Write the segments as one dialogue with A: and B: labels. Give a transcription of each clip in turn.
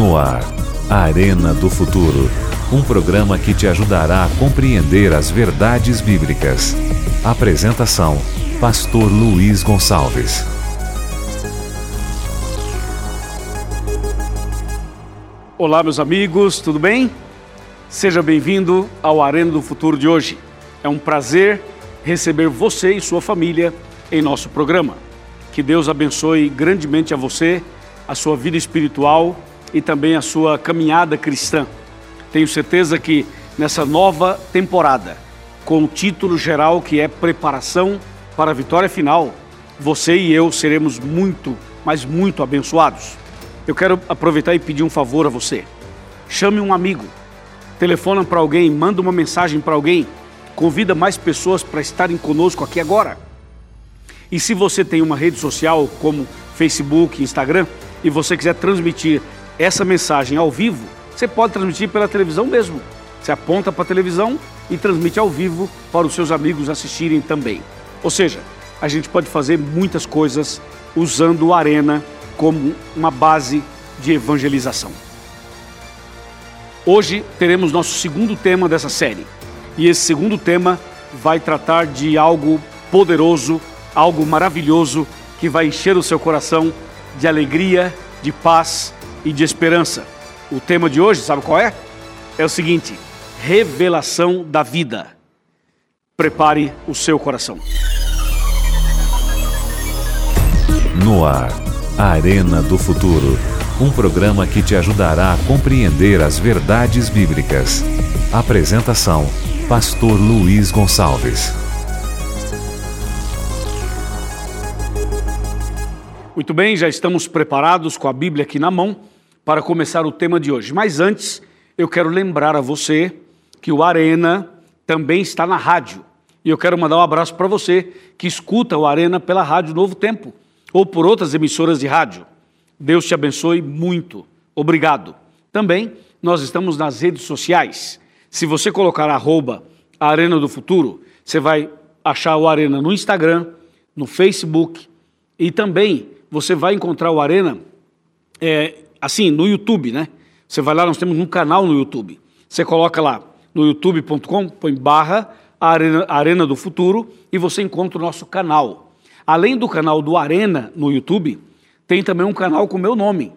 A: No ar, Arena do Futuro. Um programa que te ajudará a compreender as verdades bíblicas. Apresentação: Pastor Luiz Gonçalves.
B: Olá, meus amigos, tudo bem? Seja bem-vindo ao Arena do Futuro de hoje. É um prazer receber você e sua família em nosso programa. Que Deus abençoe grandemente a você, a sua vida espiritual e também a sua caminhada cristã. Tenho certeza que nessa nova temporada, com o título geral que é Preparação para a Vitória Final, você e eu seremos muito, mas muito abençoados. Eu quero aproveitar e pedir um favor a você. Chame um amigo, telefona para alguém, manda uma mensagem para alguém, convida mais pessoas para estarem conosco aqui agora. E se você tem uma rede social como Facebook, Instagram, e você quiser transmitir essa mensagem ao vivo, você pode transmitir pela televisão mesmo. Você aponta para a televisão e transmite ao vivo para os seus amigos assistirem também. Ou seja, a gente pode fazer muitas coisas usando o Arena como uma base de evangelização. Hoje teremos nosso segundo tema dessa série. E esse segundo tema vai tratar de algo poderoso, algo maravilhoso que vai encher o seu coração de alegria, de paz e de esperança. O tema de hoje, sabe qual é? É o seguinte: revelação da vida. Prepare o seu coração.
A: No ar, Arena do Futuro. Um programa que te ajudará a compreender as verdades bíblicas. Apresentação: Pastor Luiz Gonçalves.
B: Muito bem, já estamos preparados com a Bíblia aqui na mão para começar o tema de hoje. Mas antes, eu quero lembrar a você que o Arena também está na rádio. E eu quero mandar um abraço para você que escuta o Arena pela Rádio Novo Tempo ou por outras emissoras de rádio. Deus te abençoe muito. Obrigado. Também nós estamos nas redes sociais. Se você colocar arroba Arena do Futuro, você vai achar o Arena no Instagram, no Facebook e também você vai encontrar o Arena é, assim no YouTube, né? Você vai lá, nós temos um canal no YouTube. Você coloca lá no youtube.com, põe barra Arena, Arena do Futuro e você encontra o nosso canal. Além do canal do Arena no YouTube, tem também um canal com o meu nome.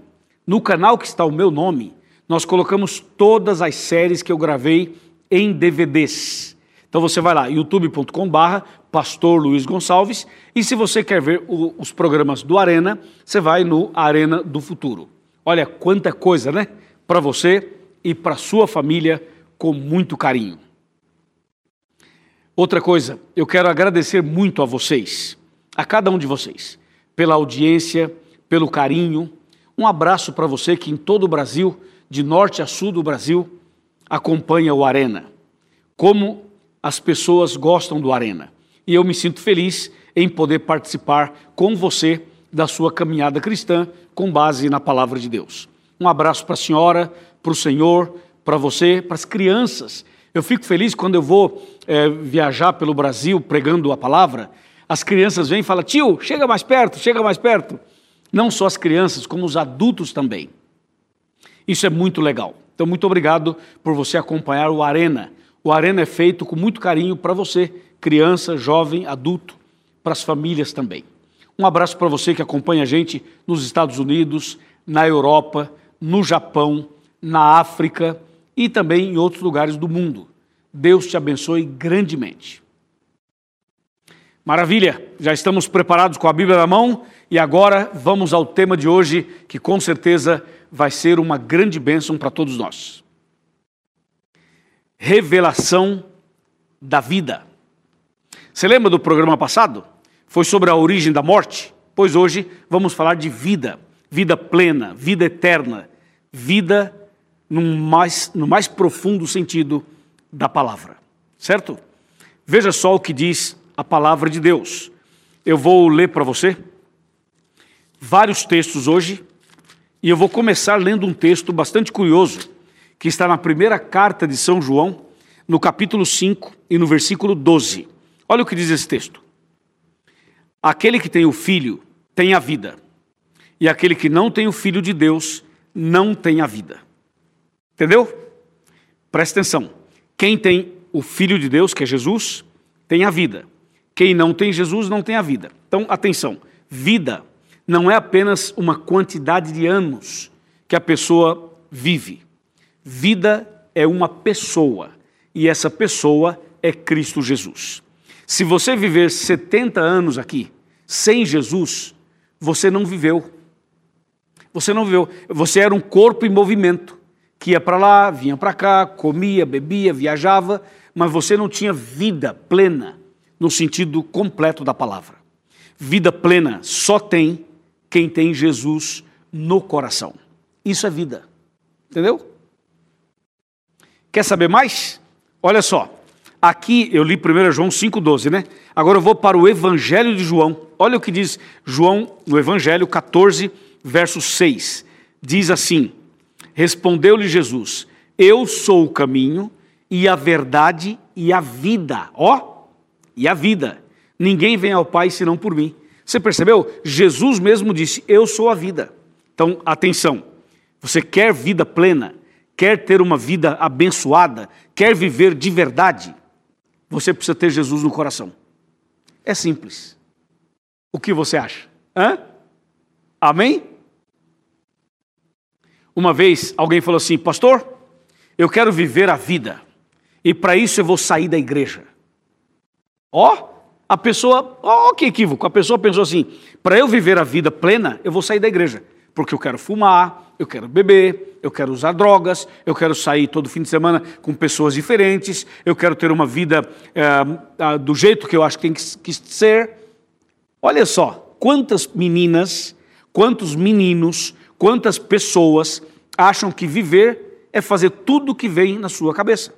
B: No canal que está o meu nome, nós colocamos todas as séries que eu gravei em DVDs. Então você vai lá, youtube.com/barra Pastor Luiz Gonçalves, e se você quer ver o, os programas do Arena, você vai no Arena do Futuro. Olha quanta coisa, né? Para você e para sua família, com muito carinho. Outra coisa, eu quero agradecer muito a vocês, a cada um de vocês, pela audiência, pelo carinho. Um abraço para você que em todo o Brasil, de norte a sul do Brasil, acompanha o Arena. Como as pessoas gostam do Arena. E eu me sinto feliz em poder participar com você da sua caminhada cristã com base na palavra de Deus. Um abraço para a senhora, para o senhor, para você, para as crianças. Eu fico feliz quando eu vou é, viajar pelo Brasil pregando a palavra. As crianças vêm e falam: tio, chega mais perto, chega mais perto. Não só as crianças, como os adultos também. Isso é muito legal. Então, muito obrigado por você acompanhar o Arena. O Arena é feito com muito carinho para você, criança, jovem, adulto, para as famílias também. Um abraço para você que acompanha a gente nos Estados Unidos, na Europa, no Japão, na África e também em outros lugares do mundo. Deus te abençoe grandemente. Maravilha, já estamos preparados com a Bíblia na mão e agora vamos ao tema de hoje, que com certeza vai ser uma grande bênção para todos nós revelação da vida. Você lembra do programa passado? Foi sobre a origem da morte? Pois hoje vamos falar de vida, vida plena, vida eterna, vida no mais, no mais profundo sentido da palavra, certo? Veja só o que diz a palavra de Deus. Eu vou ler para você vários textos hoje e eu vou começar lendo um texto bastante curioso que está na primeira carta de São João, no capítulo 5 e no versículo 12. Olha o que diz esse texto. Aquele que tem o filho tem a vida, e aquele que não tem o filho de Deus não tem a vida. Entendeu? Presta atenção. Quem tem o Filho de Deus, que é Jesus, tem a vida. Quem não tem Jesus não tem a vida. Então, atenção: vida não é apenas uma quantidade de anos que a pessoa vive. Vida é uma pessoa e essa pessoa é Cristo Jesus. Se você viver 70 anos aqui sem Jesus, você não viveu. Você não viveu. Você era um corpo em movimento que ia para lá, vinha para cá, comia, bebia, viajava, mas você não tinha vida plena no sentido completo da palavra. Vida plena só tem quem tem Jesus no coração. Isso é vida. Entendeu? Quer saber mais? Olha só. Aqui eu li 1 João 5,12, né? Agora eu vou para o Evangelho de João. Olha o que diz João no Evangelho 14, verso 6. Diz assim: Respondeu-lhe Jesus: Eu sou o caminho e a verdade e a vida. Ó, e a vida. Ninguém vem ao Pai senão por mim. Você percebeu? Jesus mesmo disse: Eu sou a vida. Então, atenção. Você quer vida plena? Quer ter uma vida abençoada? Quer viver de verdade? Você precisa ter Jesus no coração. É simples. O que você acha? Hã? Amém? Uma vez alguém falou assim: Pastor, eu quero viver a vida e para isso eu vou sair da igreja. Ó, oh, a pessoa, ó, oh, que equívoco, a pessoa pensou assim: para eu viver a vida plena, eu vou sair da igreja, porque eu quero fumar, eu quero beber, eu quero usar drogas, eu quero sair todo fim de semana com pessoas diferentes, eu quero ter uma vida é, do jeito que eu acho que tem que ser. Olha só, quantas meninas, quantos meninos, quantas pessoas acham que viver é fazer tudo o que vem na sua cabeça.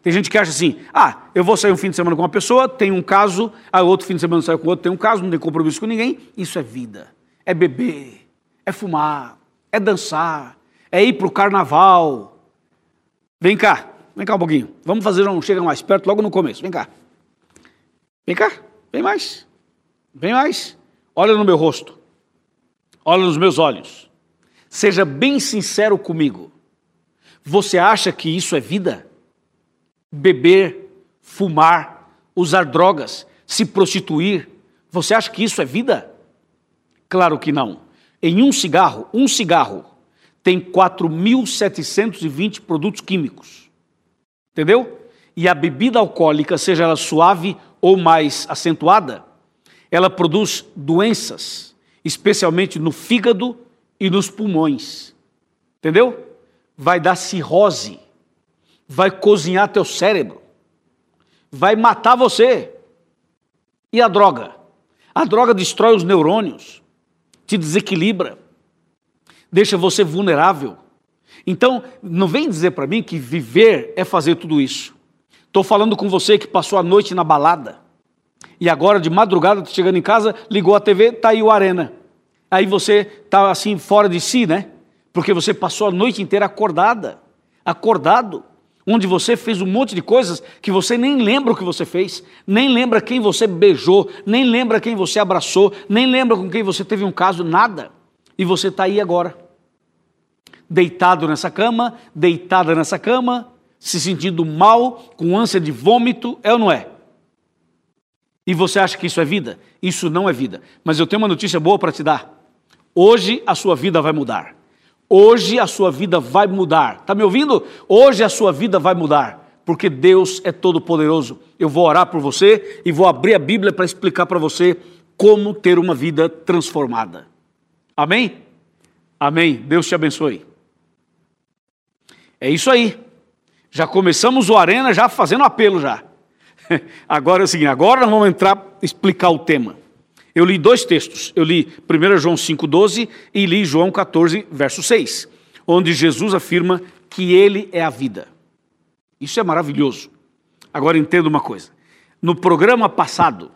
B: Tem gente que acha assim: ah, eu vou sair um fim de semana com uma pessoa, tem um caso, aí outro fim de semana sai com outro, tem um caso, não tem compromisso com ninguém. Isso é vida. É beber, é fumar, é dançar, é ir para o carnaval. Vem cá, vem cá um pouquinho. Vamos fazer um chega mais perto logo no começo. Vem cá. Vem cá, vem mais. Vem mais. Olha no meu rosto. Olha nos meus olhos. Seja bem sincero comigo. Você acha que isso é vida? beber, fumar, usar drogas, se prostituir. Você acha que isso é vida? Claro que não. Em um cigarro, um cigarro tem 4.720 produtos químicos. Entendeu? E a bebida alcoólica, seja ela suave ou mais acentuada, ela produz doenças, especialmente no fígado e nos pulmões. Entendeu? Vai dar cirrose vai cozinhar teu cérebro, vai matar você. E a droga? A droga destrói os neurônios, te desequilibra, deixa você vulnerável. Então, não vem dizer para mim que viver é fazer tudo isso. Estou falando com você que passou a noite na balada e agora de madrugada, tá chegando em casa, ligou a TV, tá aí o Arena. Aí você tá assim fora de si, né? Porque você passou a noite inteira acordada, acordado onde você fez um monte de coisas que você nem lembra o que você fez, nem lembra quem você beijou, nem lembra quem você abraçou, nem lembra com quem você teve um caso, nada. E você está aí agora, deitado nessa cama, deitada nessa cama, se sentindo mal, com ânsia de vômito, é ou não é? E você acha que isso é vida? Isso não é vida. Mas eu tenho uma notícia boa para te dar. Hoje a sua vida vai mudar. Hoje a sua vida vai mudar. Está me ouvindo? Hoje a sua vida vai mudar, porque Deus é todo-poderoso. Eu vou orar por você e vou abrir a Bíblia para explicar para você como ter uma vida transformada. Amém? Amém. Deus te abençoe. É isso aí. Já começamos o Arena já fazendo apelo já. Agora é o seguinte, agora nós vamos entrar explicar o tema. Eu li dois textos. Eu li 1 João 5,12 e li João 14, verso 6, onde Jesus afirma que Ele é a vida. Isso é maravilhoso. Agora entenda uma coisa. No programa passado,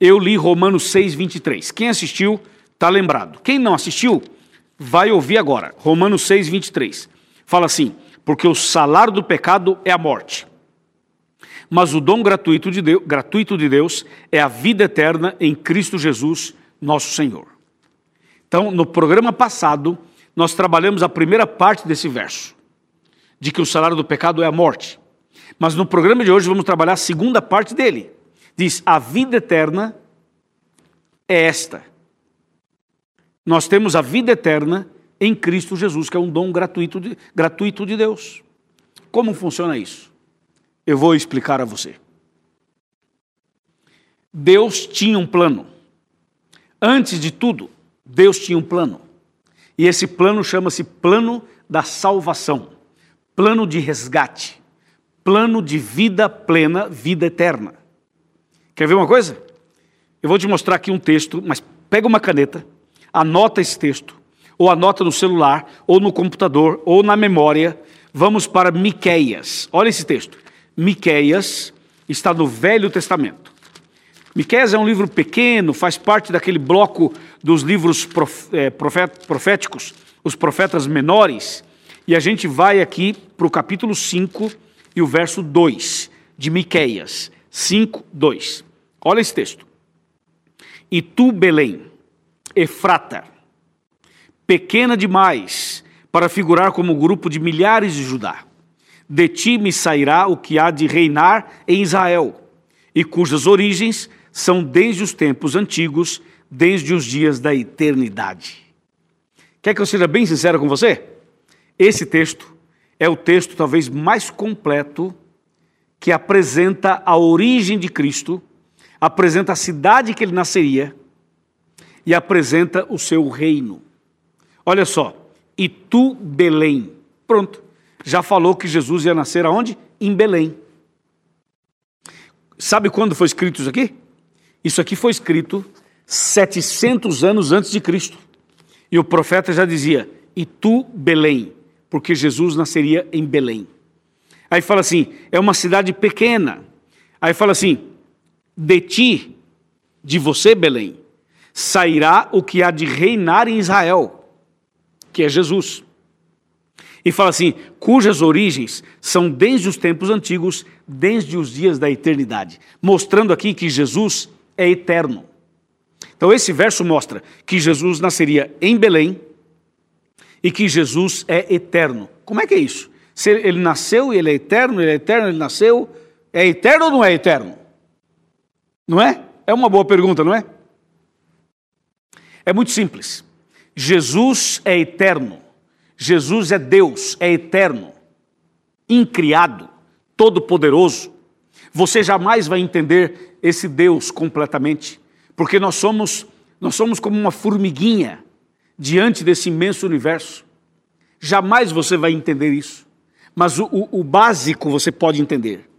B: eu li Romanos 6, 23. Quem assistiu, está lembrado. Quem não assistiu, vai ouvir agora. Romanos 6, 23. Fala assim: porque o salário do pecado é a morte mas o dom gratuito de, Deus, gratuito de Deus é a vida eterna em Cristo Jesus, nosso Senhor. Então, no programa passado, nós trabalhamos a primeira parte desse verso, de que o salário do pecado é a morte. Mas no programa de hoje vamos trabalhar a segunda parte dele. Diz: a vida eterna é esta. Nós temos a vida eterna em Cristo Jesus, que é um dom gratuito de, gratuito de Deus. Como funciona isso? Eu vou explicar a você. Deus tinha um plano. Antes de tudo, Deus tinha um plano. E esse plano chama-se plano da salvação, plano de resgate, plano de vida plena, vida eterna. Quer ver uma coisa? Eu vou te mostrar aqui um texto, mas pega uma caneta, anota esse texto, ou anota no celular, ou no computador, ou na memória. Vamos para Miqueias. Olha esse texto. Miqueias está no Velho Testamento. Miqueias é um livro pequeno, faz parte daquele bloco dos livros é, proféticos, os profetas menores. E a gente vai aqui para o capítulo 5 e o verso 2 de Miqueias. 5, 2. Olha esse texto. E tu, Belém, Efrata, pequena demais para figurar como grupo de milhares de Judá, de ti me sairá o que há de reinar em Israel, e cujas origens são desde os tempos antigos, desde os dias da eternidade. Quer que eu seja bem sincero com você? Esse texto é o texto talvez mais completo que apresenta a origem de Cristo, apresenta a cidade que ele nasceria e apresenta o seu reino. Olha só, e tu, Belém. Pronto, já falou que Jesus ia nascer aonde? Em Belém. Sabe quando foi escrito isso aqui? Isso aqui foi escrito 700 anos antes de Cristo. E o profeta já dizia: E tu, Belém, porque Jesus nasceria em Belém. Aí fala assim: é uma cidade pequena. Aí fala assim: de ti, de você, Belém, sairá o que há de reinar em Israel, que é Jesus. E fala assim: cujas origens são desde os tempos antigos, desde os dias da eternidade. Mostrando aqui que Jesus é eterno. Então, esse verso mostra que Jesus nasceria em Belém e que Jesus é eterno. Como é que é isso? Se ele nasceu e ele é eterno, ele é eterno, ele nasceu, é eterno ou não é eterno? Não é? É uma boa pergunta, não é? É muito simples. Jesus é eterno. Jesus é Deus, é eterno, incriado, todo-poderoso. Você jamais vai entender esse Deus completamente, porque nós somos nós somos como uma formiguinha diante desse imenso universo. Jamais você vai entender isso, mas o, o, o básico você pode entender.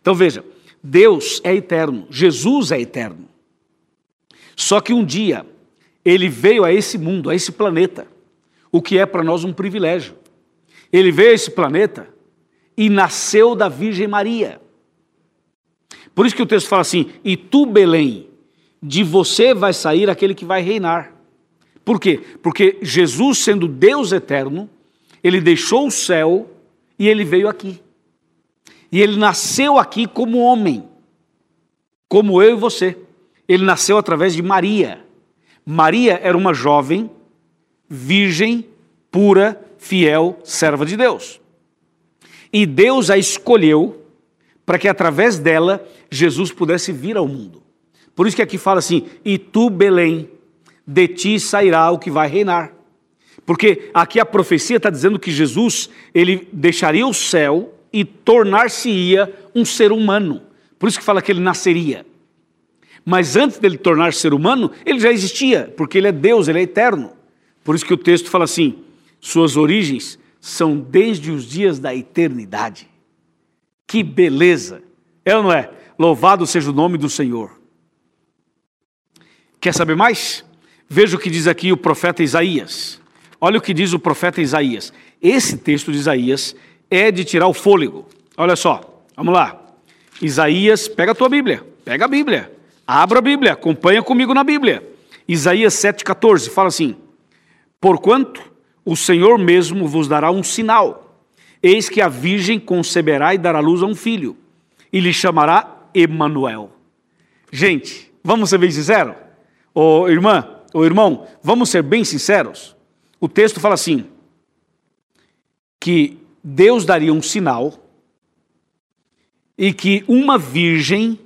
B: Então veja, Deus é eterno, Jesus é eterno. Só que um dia ele veio a esse mundo, a esse planeta, o que é para nós um privilégio. Ele veio a esse planeta e nasceu da Virgem Maria. Por isso que o texto fala assim: E tu, Belém, de você vai sair aquele que vai reinar. Por quê? Porque Jesus, sendo Deus eterno, ele deixou o céu e ele veio aqui. E ele nasceu aqui como homem, como eu e você. Ele nasceu através de Maria. Maria era uma jovem, virgem, pura, fiel, serva de Deus. E Deus a escolheu para que através dela Jesus pudesse vir ao mundo. Por isso que aqui fala assim: e tu, Belém, de ti sairá o que vai reinar. Porque aqui a profecia está dizendo que Jesus ele deixaria o céu e tornar-se-ia um ser humano. Por isso que fala que ele nasceria. Mas antes dele tornar ser humano, ele já existia, porque ele é Deus, ele é eterno. Por isso que o texto fala assim: suas origens são desde os dias da eternidade. Que beleza! É ou não é? Louvado seja o nome do Senhor. Quer saber mais? Veja o que diz aqui o profeta Isaías. Olha o que diz o profeta Isaías. Esse texto de Isaías é de tirar o fôlego. Olha só, vamos lá. Isaías, pega a tua Bíblia, pega a Bíblia, abra a Bíblia, acompanha comigo na Bíblia. Isaías 7,14 fala assim: Porquanto o Senhor mesmo vos dará um sinal, eis que a virgem conceberá e dará luz a um filho, e lhe chamará Emanuel. Gente, vamos ser bem sinceros? Ô irmã, ô irmão, vamos ser bem sinceros? O texto fala assim: que Deus daria um sinal e que uma virgem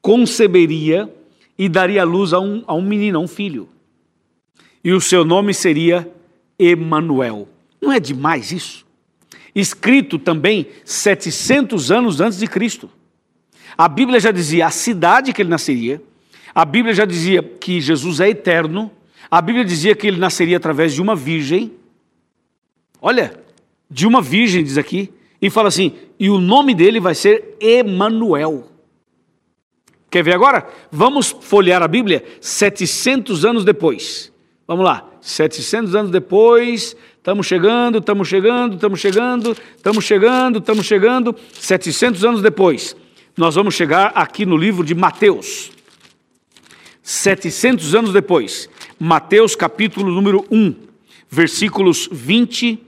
B: conceberia e daria luz a um, a um menino, a um filho. E o seu nome seria Emanuel. Não é demais isso? Escrito também 700 anos antes de Cristo. A Bíblia já dizia a cidade que ele nasceria, a Bíblia já dizia que Jesus é eterno, a Bíblia dizia que ele nasceria através de uma virgem. Olha, de uma virgem, diz aqui, e fala assim: e o nome dele vai ser Emanuel. Quer ver agora? Vamos folhear a Bíblia 700 anos depois. Vamos lá, 700 anos depois, estamos chegando, estamos chegando, estamos chegando, estamos chegando, estamos chegando, 700 anos depois. Nós vamos chegar aqui no livro de Mateus. 700 anos depois, Mateus capítulo número 1, versículos 20,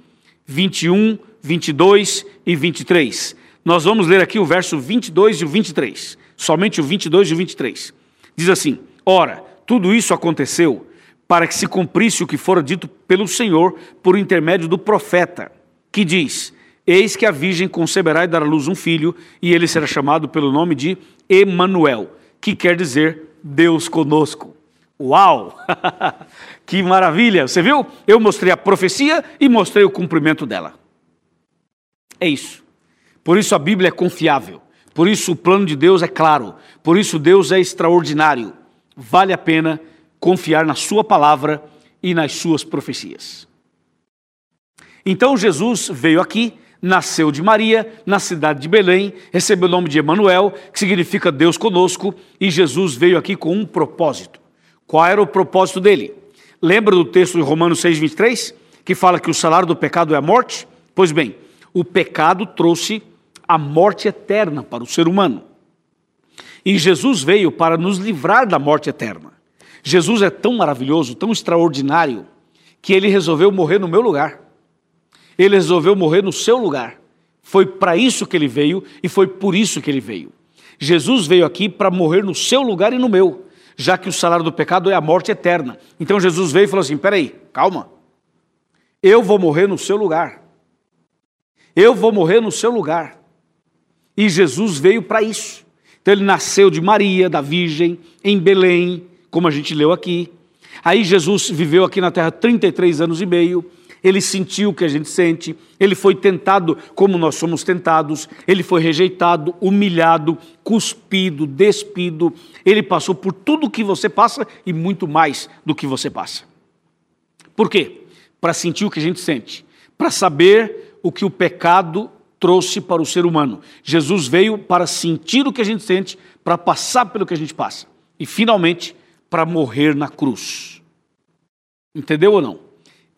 B: 21, 22 e 23. Nós vamos ler aqui o verso 22 e o 23, somente o 22 e o 23. Diz assim: Ora, tudo isso aconteceu para que se cumprisse o que fora dito pelo Senhor por intermédio do profeta, que diz: Eis que a virgem conceberá e dará à luz um filho, e ele será chamado pelo nome de Emanuel, que quer dizer Deus conosco. Uau! que maravilha! Você viu? Eu mostrei a profecia e mostrei o cumprimento dela. É isso. Por isso a Bíblia é confiável. Por isso o plano de Deus é claro. Por isso Deus é extraordinário. Vale a pena confiar na Sua palavra e nas Suas profecias. Então Jesus veio aqui nasceu de Maria, na cidade de Belém, recebeu o nome de Emanuel, que significa Deus conosco, e Jesus veio aqui com um propósito. Qual era o propósito dele? Lembra do texto de Romanos 6:23, que fala que o salário do pecado é a morte? Pois bem, o pecado trouxe a morte eterna para o ser humano. E Jesus veio para nos livrar da morte eterna. Jesus é tão maravilhoso, tão extraordinário, que ele resolveu morrer no meu lugar. Ele resolveu morrer no seu lugar. Foi para isso que ele veio e foi por isso que ele veio. Jesus veio aqui para morrer no seu lugar e no meu, já que o salário do pecado é a morte eterna. Então Jesus veio e falou assim: peraí, calma. Eu vou morrer no seu lugar. Eu vou morrer no seu lugar. E Jesus veio para isso. Então ele nasceu de Maria, da Virgem, em Belém, como a gente leu aqui. Aí Jesus viveu aqui na terra 33 anos e meio ele sentiu o que a gente sente, ele foi tentado como nós somos tentados, ele foi rejeitado, humilhado, cuspido, despido, ele passou por tudo o que você passa e muito mais do que você passa. Por quê? Para sentir o que a gente sente, para saber o que o pecado trouxe para o ser humano. Jesus veio para sentir o que a gente sente, para passar pelo que a gente passa e finalmente para morrer na cruz. Entendeu ou não?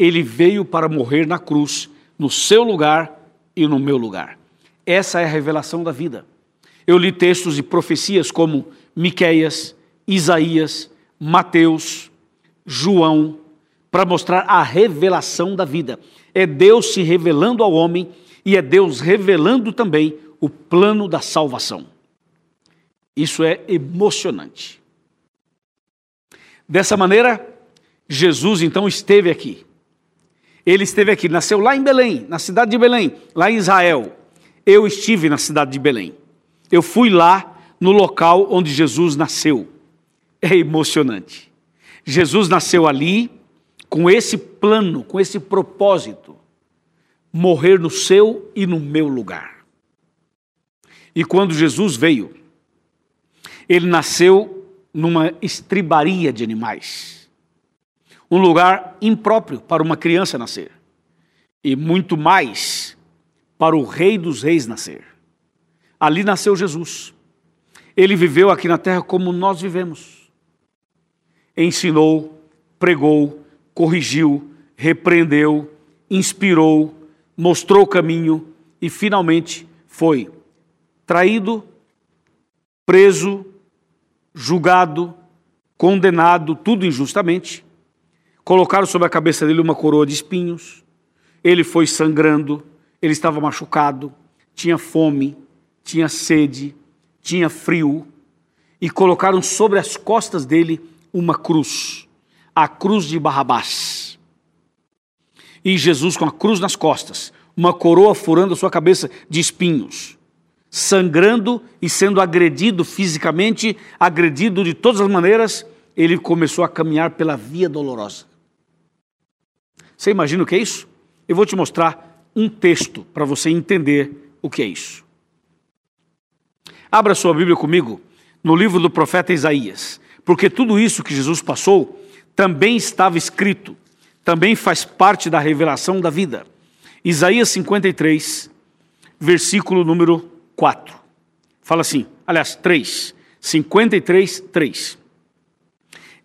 B: ele veio para morrer na cruz, no seu lugar e no meu lugar. Essa é a revelação da vida. Eu li textos e profecias como Miqueias, Isaías, Mateus, João, para mostrar a revelação da vida. É Deus se revelando ao homem e é Deus revelando também o plano da salvação. Isso é emocionante. Dessa maneira, Jesus então esteve aqui ele esteve aqui, nasceu lá em Belém, na cidade de Belém, lá em Israel. Eu estive na cidade de Belém. Eu fui lá no local onde Jesus nasceu. É emocionante. Jesus nasceu ali com esse plano, com esse propósito: morrer no seu e no meu lugar. E quando Jesus veio, ele nasceu numa estribaria de animais um lugar impróprio para uma criança nascer, e muito mais para o Rei dos Reis nascer. Ali nasceu Jesus. Ele viveu aqui na terra como nós vivemos. Ensinou, pregou, corrigiu, repreendeu, inspirou, mostrou o caminho e finalmente foi traído, preso, julgado, condenado, tudo injustamente Colocaram sobre a cabeça dele uma coroa de espinhos. Ele foi sangrando, ele estava machucado, tinha fome, tinha sede, tinha frio. E colocaram sobre as costas dele uma cruz, a cruz de Barrabás. e Jesus com a cruz nas costas, uma coroa furando a sua cabeça de espinhos, sangrando e sendo agredido fisicamente, agredido de todas as maneiras, ele começou a caminhar pela via dolorosa. Você imagina o que é isso? Eu vou te mostrar um texto para você entender o que é isso. Abra sua Bíblia comigo no livro do profeta Isaías, porque tudo isso que Jesus passou também estava escrito, também faz parte da revelação da vida. Isaías 53, versículo número 4. Fala assim, aliás, 3. 53, 3.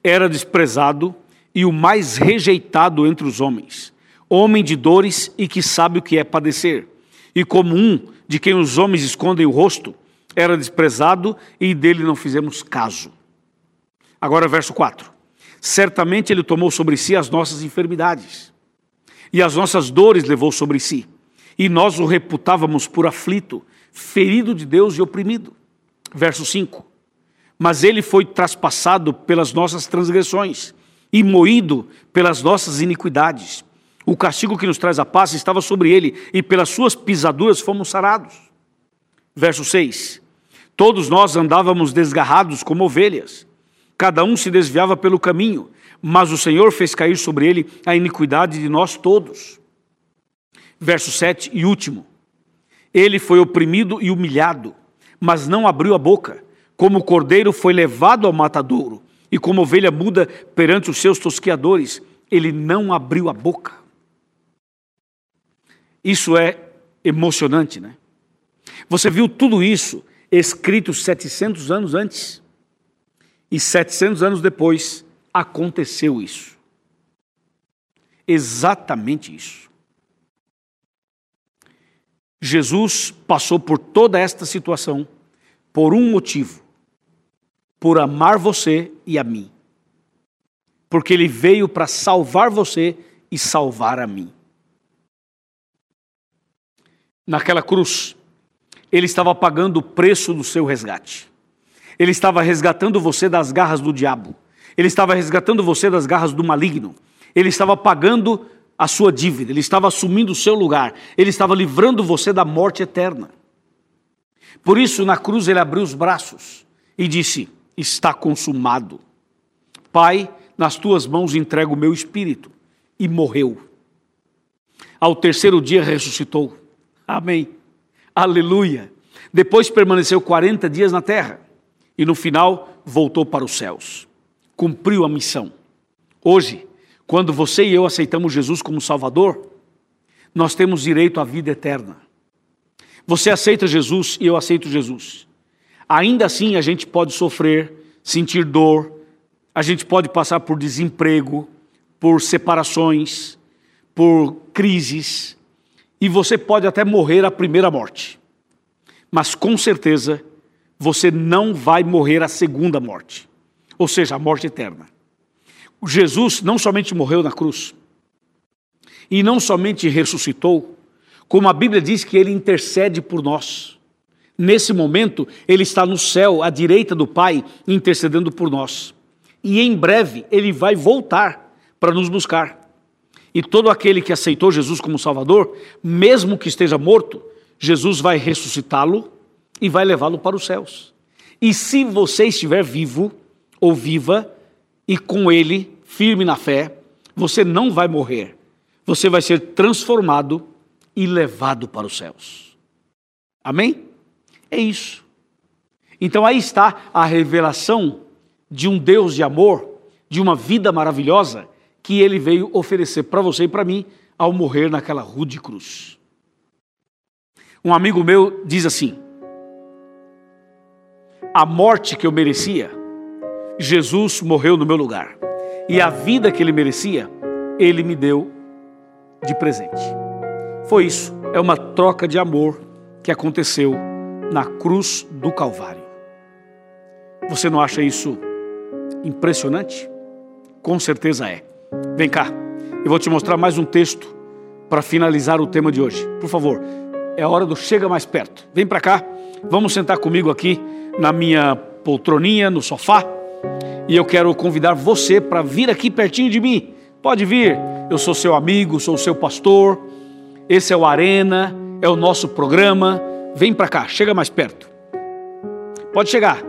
B: Era desprezado e o mais rejeitado entre os homens, homem de dores e que sabe o que é padecer. E como um de quem os homens escondem o rosto, era desprezado e dele não fizemos caso. Agora, verso 4. Certamente ele tomou sobre si as nossas enfermidades e as nossas dores levou sobre si. E nós o reputávamos por aflito, ferido de Deus e oprimido. Verso 5. Mas ele foi traspassado pelas nossas transgressões e moído pelas nossas iniquidades. O castigo que nos traz a paz estava sobre ele, e pelas suas pisaduras fomos sarados. Verso 6. Todos nós andávamos desgarrados como ovelhas, cada um se desviava pelo caminho, mas o Senhor fez cair sobre ele a iniquidade de nós todos. Verso 7 e último. Ele foi oprimido e humilhado, mas não abriu a boca. Como o cordeiro foi levado ao matadouro, e como ovelha muda perante os seus tosquiadores, ele não abriu a boca. Isso é emocionante, né? Você viu tudo isso escrito 700 anos antes. E 700 anos depois, aconteceu isso. Exatamente isso. Jesus passou por toda esta situação por um motivo: por amar você e a mim. Porque ele veio para salvar você e salvar a mim. Naquela cruz, ele estava pagando o preço do seu resgate. Ele estava resgatando você das garras do diabo. Ele estava resgatando você das garras do maligno. Ele estava pagando a sua dívida, ele estava assumindo o seu lugar, ele estava livrando você da morte eterna. Por isso, na cruz, ele abriu os braços e disse: Está consumado. Pai, nas tuas mãos entrego o meu espírito. E morreu. Ao terceiro dia ressuscitou. Amém. Aleluia. Depois permaneceu 40 dias na terra e no final voltou para os céus cumpriu a missão. Hoje, quando você e eu aceitamos Jesus como Salvador, nós temos direito à vida eterna. Você aceita Jesus e eu aceito Jesus. Ainda assim, a gente pode sofrer, sentir dor, a gente pode passar por desemprego, por separações, por crises, e você pode até morrer a primeira morte. Mas com certeza, você não vai morrer a segunda morte ou seja, a morte eterna. Jesus não somente morreu na cruz, e não somente ressuscitou, como a Bíblia diz que ele intercede por nós. Nesse momento, ele está no céu, à direita do Pai, intercedendo por nós. E em breve ele vai voltar para nos buscar. E todo aquele que aceitou Jesus como Salvador, mesmo que esteja morto, Jesus vai ressuscitá-lo e vai levá-lo para os céus. E se você estiver vivo, ou viva, e com ele, firme na fé, você não vai morrer. Você vai ser transformado e levado para os céus. Amém? É isso. Então aí está a revelação de um Deus de amor, de uma vida maravilhosa que ele veio oferecer para você e para mim ao morrer naquela rude cruz. Um amigo meu diz assim: a morte que eu merecia Jesus morreu no meu lugar. E a vida que ele merecia, ele me deu de presente. Foi isso. É uma troca de amor que aconteceu na cruz do Calvário. Você não acha isso impressionante? Com certeza é. Vem cá, eu vou te mostrar mais um texto para finalizar o tema de hoje. Por favor, é hora do chega mais perto. Vem para cá, vamos sentar comigo aqui na minha poltroninha, no sofá. E eu quero convidar você para vir aqui pertinho de mim. Pode vir, eu sou seu amigo, sou seu pastor. Esse é o Arena, é o nosso programa. Vem para cá, chega mais perto. Pode chegar.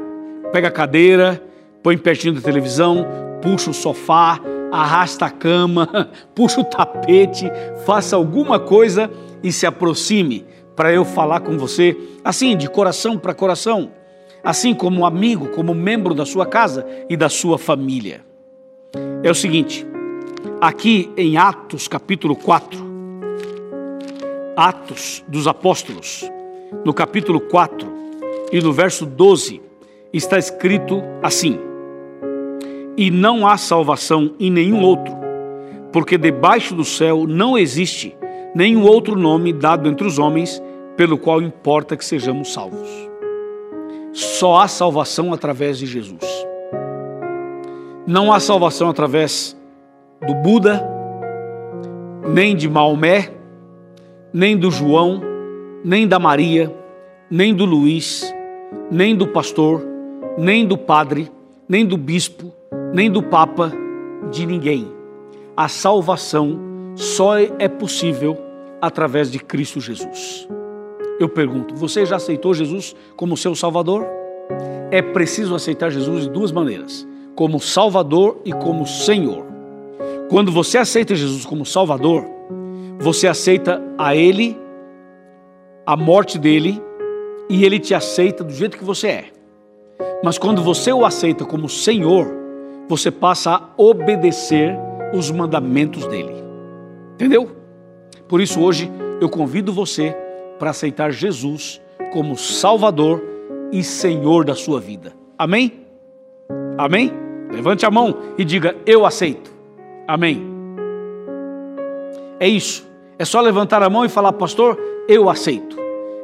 B: Pega a cadeira, põe pertinho da televisão, puxa o sofá, arrasta a cama, puxa o tapete, faça alguma coisa e se aproxime para eu falar com você, assim, de coração para coração, assim como amigo, como membro da sua casa e da sua família. É o seguinte, aqui em Atos capítulo 4, Atos dos Apóstolos, no capítulo 4 e no verso 12, está escrito assim: E não há salvação em nenhum outro, porque debaixo do céu não existe nenhum outro nome dado entre os homens pelo qual importa que sejamos salvos. Só há salvação através de Jesus. Não há salvação através do Buda, nem de Maomé, nem do João, nem da Maria, nem do Luiz, nem do pastor, nem do padre, nem do bispo, nem do papa, de ninguém. A salvação só é possível através de Cristo Jesus. Eu pergunto: você já aceitou Jesus como seu Salvador? É preciso aceitar Jesus de duas maneiras: como Salvador e como Senhor. Quando você aceita Jesus como Salvador, você aceita a Ele, a morte dele, e Ele te aceita do jeito que você é. Mas quando você o aceita como Senhor, você passa a obedecer os mandamentos dele. Entendeu? Por isso hoje eu convido você para aceitar Jesus como Salvador e Senhor da sua vida. Amém? Amém? Levante a mão e diga: Eu aceito. Amém. É isso. É só levantar a mão e falar, pastor, eu aceito.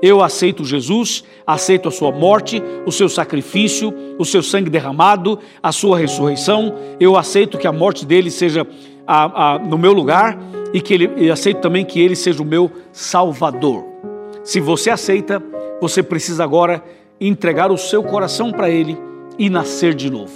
B: Eu aceito Jesus, aceito a sua morte, o seu sacrifício, o seu sangue derramado, a sua ressurreição. Eu aceito que a morte dele seja a, a, no meu lugar e que ele aceito também que ele seja o meu salvador. Se você aceita, você precisa agora entregar o seu coração para ele e nascer de novo.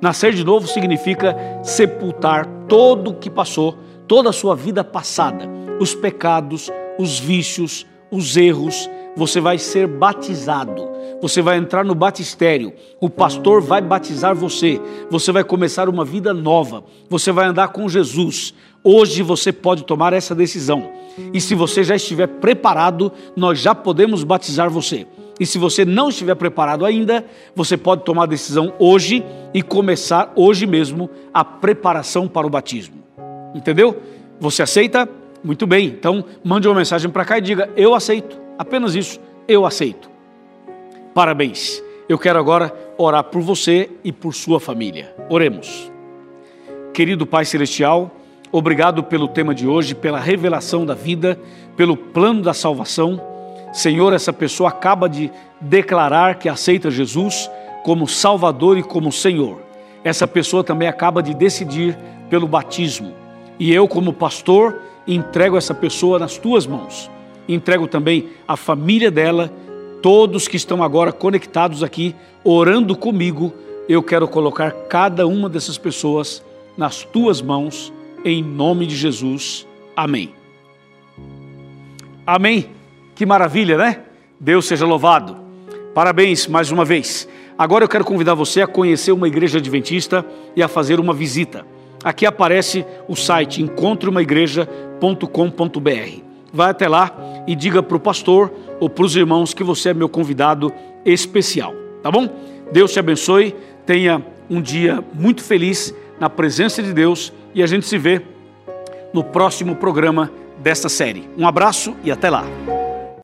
B: Nascer de novo significa sepultar todo o que passou, toda a sua vida passada, os pecados, os vícios, os erros, você vai ser batizado. Você vai entrar no batistério. O pastor vai batizar você. Você vai começar uma vida nova. Você vai andar com Jesus. Hoje você pode tomar essa decisão. E se você já estiver preparado, nós já podemos batizar você. E se você não estiver preparado ainda, você pode tomar a decisão hoje e começar hoje mesmo a preparação para o batismo. Entendeu? Você aceita? Muito bem. Então, mande uma mensagem para cá e diga: Eu aceito. Apenas isso, eu aceito. Parabéns. Eu quero agora orar por você e por sua família. Oremos. Querido Pai Celestial, obrigado pelo tema de hoje, pela revelação da vida, pelo plano da salvação. Senhor, essa pessoa acaba de declarar que aceita Jesus como Salvador e como Senhor. Essa pessoa também acaba de decidir pelo batismo. E eu, como pastor, entrego essa pessoa nas tuas mãos entrego também a família dela, todos que estão agora conectados aqui, orando comigo. Eu quero colocar cada uma dessas pessoas nas tuas mãos, em nome de Jesus. Amém. Amém. Que maravilha, né? Deus seja louvado. Parabéns mais uma vez. Agora eu quero convidar você a conhecer uma igreja adventista e a fazer uma visita. Aqui aparece o site encontreumaigreja.com.br vai até lá e diga para o pastor ou para os irmãos que você é meu convidado especial, tá bom? Deus te abençoe, tenha um dia muito feliz na presença de Deus e a gente se vê no próximo programa desta série. Um abraço e até lá.